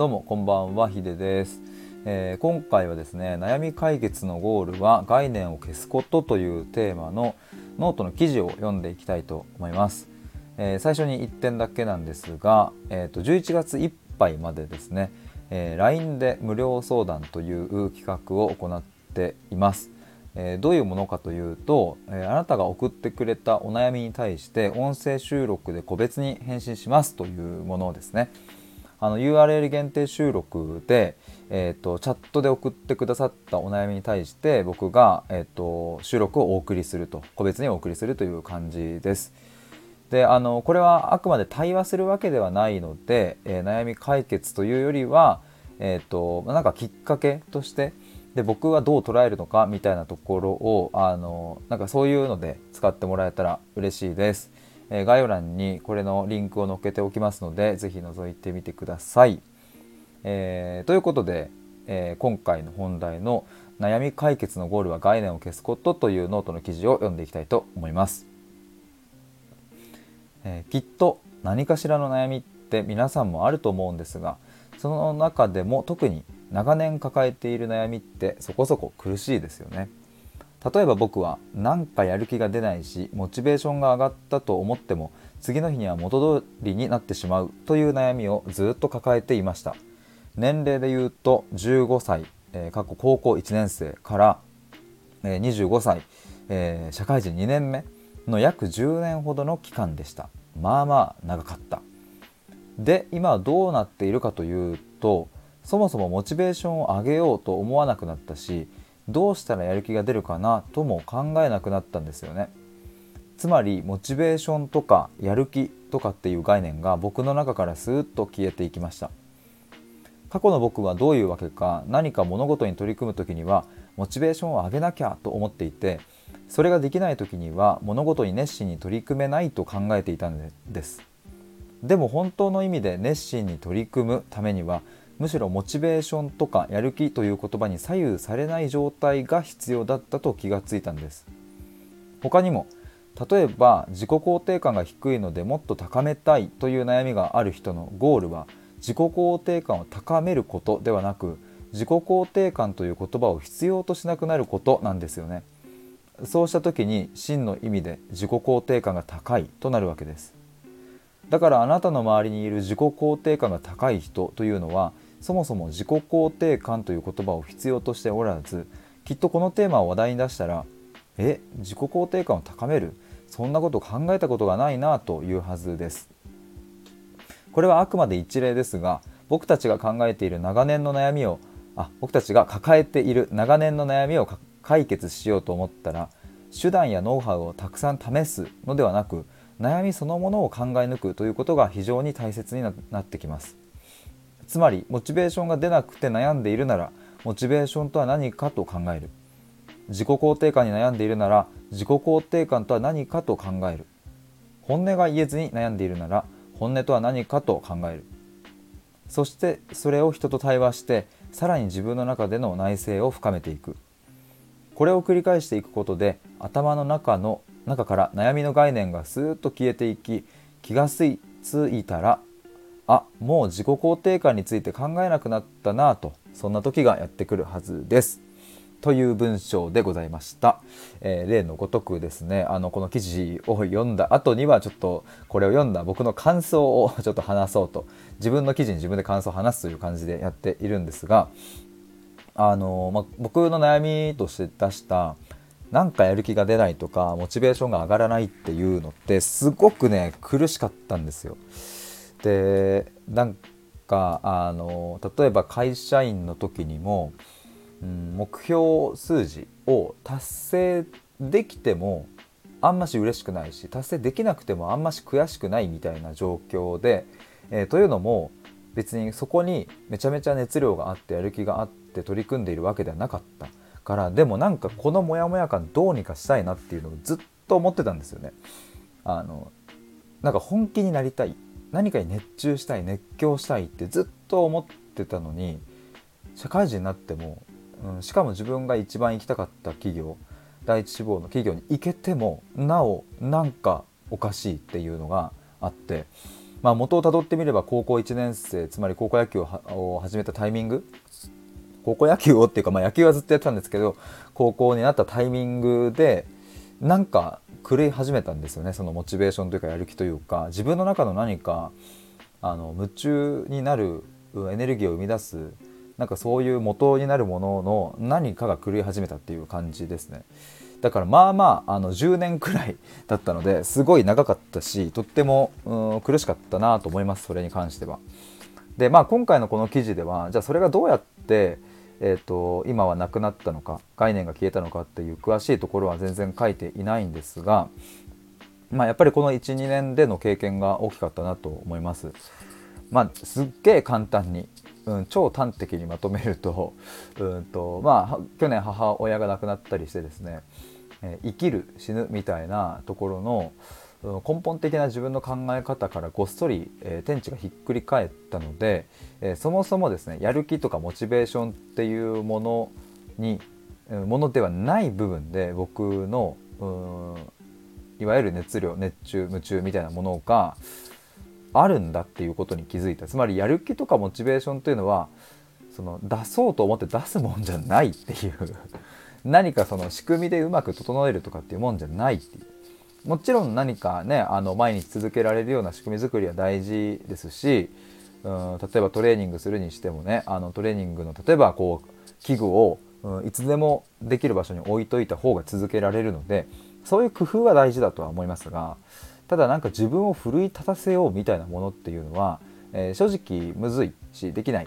どうもこんばんはヒデです、えー、今回はですね悩み解決のゴールは概念を消すことというテーマのノートの記事を読んでいきたいと思います、えー、最初に1点だけなんですが、えーと、11月いっぱいまでですね、えー、LINE で無料相談という企画を行っています。え、どういうものかというと、え、あなたが送ってくれたお悩みに対して音声収録で個別に返信しますというものですね。あの URL 限定収録で、えーと、チャットで送ってくださったお悩みに対して僕が、えーと、収録をお送りすると個別にお送りするという感じです。であのこれはあくまで対話するわけではないので、えー、悩み解決というよりは、えーと、なんかきっかけとしてで僕はどう捉えるのかみたいなところをあのなんかそういうので使ってもらえたら嬉しいです。え概要欄にこれのリンクを載っけておきますので是非覗いてみてください。えー、ということで、えー、今回の本題の悩み解決のゴールは概念を消すことというノートの記事を読んでいきたいと思います。えー、きっと何かしらの悩みって皆さんもあると思うんですがその中でも特に長年抱えている悩みってそこそこ苦しいですよね。例えば僕は何かやる気が出ないしモチベーションが上がったと思っても次の日には元通りになってしまうという悩みをずっと抱えていました。年齢で言うと15歳、えー、過去高校1年生から、えー、25歳、えー、社会人2年目の約10年ほどの期間でした。まあまあ長かった。で今どうなっているかというとそもそもモチベーションを上げようと思わなくなったしどうしたらやる気が出るかなとも考えなくなったんですよね。つまりモチベーションとかやる気とかっていう概念が僕の中からスーッと消えていきました。過去の僕はどういうわけか何か物事に取り組む時にはモチベーションを上げなきゃと思っていてそれができない時には物事に熱心に取り組めないと考えていたんです。でも本当の意味で熱心に取り組むためにはむしろモチベーションとかやる気という言葉に左右されない状態が必要だったと気がついたんです。他にも例えば自己肯定感が低いのでもっと高めたいという悩みがある人のゴールは自己肯定感を高めることではなく自己肯定感という言葉を必要としなくなることなんですよね。そうした時に真の意味で自己肯定感が高いとなるわけです。だからあなたの周りにいる自己肯定感が高い人というのはそもそも自己肯定感という言葉を必要としておらずきっとこのテーマを話題に出したらえ自己肯定感を高める？そんなこと考えたことがないなというはずです。これはあくまで一例ですが僕たちが考えている長年の悩みをあ僕たちが抱えている長年の悩みを解決しようと思ったら手段やノウハウをたくさん試すのではなく悩みそのものを考え抜くということが非常に大切になってきます。つまりモチベーションが出なくて悩んでいるならモチベーションとは何かと考える。自己肯定感に悩んでいるなら自己肯定感とは何かと考える。本音が言えずに悩んでいるなら本音とは何かと考える。そしてそれを人と対話してさらに自分の中での内省を深めていく。これを繰り返していくことで頭の中の中から悩みの概念がスーッと消えていき気がついたらあもう自己肯定感について考えなくなったなとそんな時がやってくるはずです。という文章でございました。えー、例のごとくですね、あの、この記事を読んだ後にはちょっとこれを読んだ僕の感想を ちょっと話そうと、自分の記事に自分で感想を話すという感じでやっているんですが、あの、まあ、僕の悩みとして出した、なんかやる気が出ないとか、モチベーションが上がらないっていうのってすごくね、苦しかったんですよ。でなんかあの例えば会社員の時にも、うん、目標数字を達成できてもあんまし嬉しくないし達成できなくてもあんまし悔しくないみたいな状況で、えー、というのも別にそこにめちゃめちゃ熱量があってやる気があって取り組んでいるわけではなかったからでもなんかこのモヤモヤ感どうにかしたいなっていうのをずっと思ってたんですよね。あのなんか本気になりたい何かに熱中したい熱狂したいってずっと思ってたのに社会人になっても、うん、しかも自分が一番行きたかった企業第一志望の企業に行けてもなおなんかおかしいっていうのがあってまあ、元をたどってみれば高校1年生つまり高校野球を始めたタイミング高校野球をっていうか、まあ、野球はずっとやってたんですけど高校になったタイミングでなんか狂い始めたんですよねそのモチベーションというかやる気というか自分の中の何かあの夢中になるエネルギーを生み出すなんかそういう元になるものの何かが狂い始めたっていう感じですね。だからまあまああの10年くらいだったのですごい長かったしとっても、苦しかったなと思いますそれに関しては。でまあ今回のこの記事ではじゃあそれがどうやって、えーと、今はなくなったのか概念が消えたのかっていう詳しいところは全然書いていないんですが、まあ、やっぱりこの12年での経験が大きかったなと思います。まあ、すっげえ簡単に、うん、超端的にまとめると, うんとまあ、去年母親が亡くなったりしてですね、えー、生きる死ぬみたいなところの根本的な自分の考え方からごっそり、えー、天地がひっくり返ったので、えー、そもそもですねやる気とかモチベーションっていうものにものではない部分で僕のいわゆる熱量熱中夢中みたいなものがあるんだっていうことに気づいた。つまりやる気とかモチベーションというのはその出そうと思って出すもんじゃないっていう。何かその仕組みでうまく整えるとかっていうもんじゃないっていう。もちろん何かねあの毎日続けられるような仕組み作りは大事ですしうん例えばトレーニングするにしてもねあのトレーニングの例えばこう器具を、うん、いつでもできる場所に置いといた方が続けられるのでそういう工夫は大事だとは思いますがただなんか自分を奮い立たせようみたいなものっていうのは、えー、正直むずいしできない。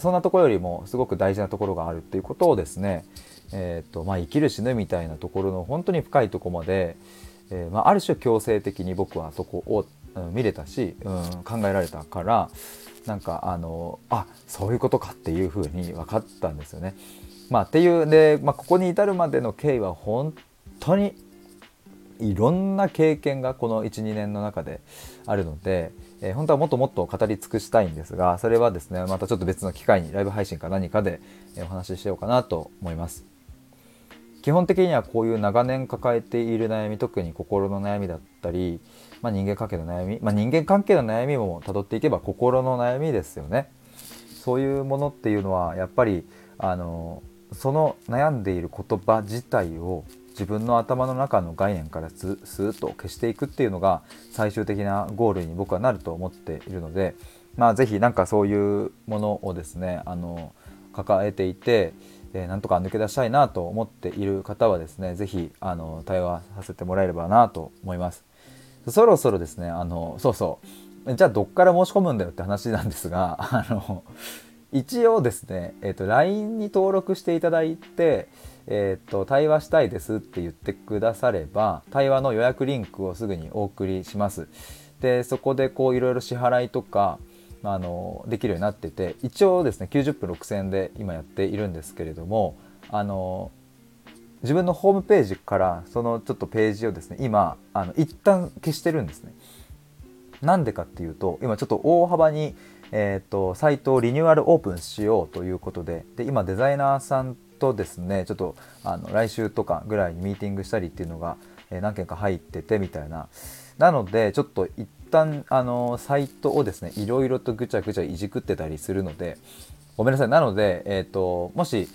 そんなところよりもすごく大事なところがあるっていうことをですね、えーとまあ、生きる死ぬみたいなところの本当に深いとこまで、えー、まあ、ある種強制的に僕はそこを、うん、見れたし、うん、考えられたからなんかあのあそういうことかっていうふうに分かったんですよね。まあ、っていうで、まあ、ここに至るまでの経緯は本当にいろんな経験がこの12年の中であるので、えー、本当はもっともっと語り尽くしたいんですがそれはですねまたちょっと別の機会にライブ配信か何かでお話ししようかなと思います。基本的にはこういう長年抱えている悩み特に心の悩みだったり、まあ、人間関係の悩み、まあ、人間関係の悩みもたどっていけば心の悩みですよね。そういうものっていうのはやっぱりあのその悩んでいる言葉自体を自分の頭の中の概念からスーッと消していくっていうのが最終的なゴールに僕はなると思っているので、まあ、是非何かそういうものをですねあの抱えていて、え、なんとか抜け出したいなと思っている方はですね是非あの対話させてもらえればなと思います。そろそろですねあのそうそうじゃあどっから申し込むんだよって話なんですが あの一応ですね、えーと、LINE に登録していただいてえー、と対話したいですって言ってくだされば対話の予約リンクをすぐにお送りします。でそこでこういろいろ支払いとかあのできるようになってて一応ですね90分6000円で今やっているんですけれどもあの自分のホームページからそのちょっとページをですね今あの一旦消してるんですね。なんでかっていうと今ちょっと大幅に、えーとサイトをリニューアルオープンしようということでで今デザイナーさんとですねちょっとあの来週とかぐらいにミーティングしたりっていうのが、え何件か入っててみたいななのでちょっと一旦あのサイトをですねいろいろとぐちゃぐちゃいじくってたりするのでごめんなさいなので、えーと、もし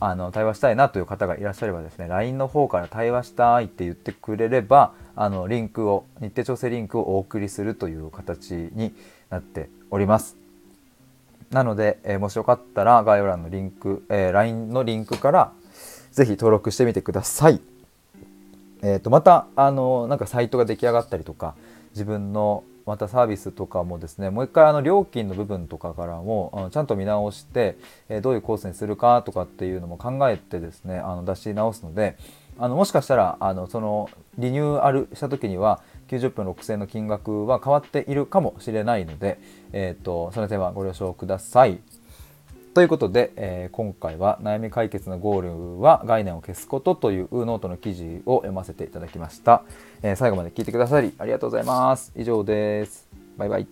あの対話したいなという方がいらっしゃればですね LINE の方から対話したいって言ってくれればあのリンクを日程調整リンクをお送りするという形になっております。なので、えー、もしよかったら概要欄のリンク、えー、LINE のリンクからぜひ登録してみてください。えー、とまたあのなんかサイトが出来上がったりとか自分のまたサービスとかもですねもう一回あの料金の部分とかからもちゃんと見直して、え、どういうコースにするかとかっていうのも考えてですねあの出し直すのであのもしかしたらあのそのリニューアルした時には90分6000円の金額は変わっているかもしれないので、えーと、その点はご了承ください。ということで、えー、今回は悩み解決のゴールは概念を消すことというノートの記事を読ませていただきました。えー、最後まで聞いてくださりありがとうございます。以上です。バイバイ。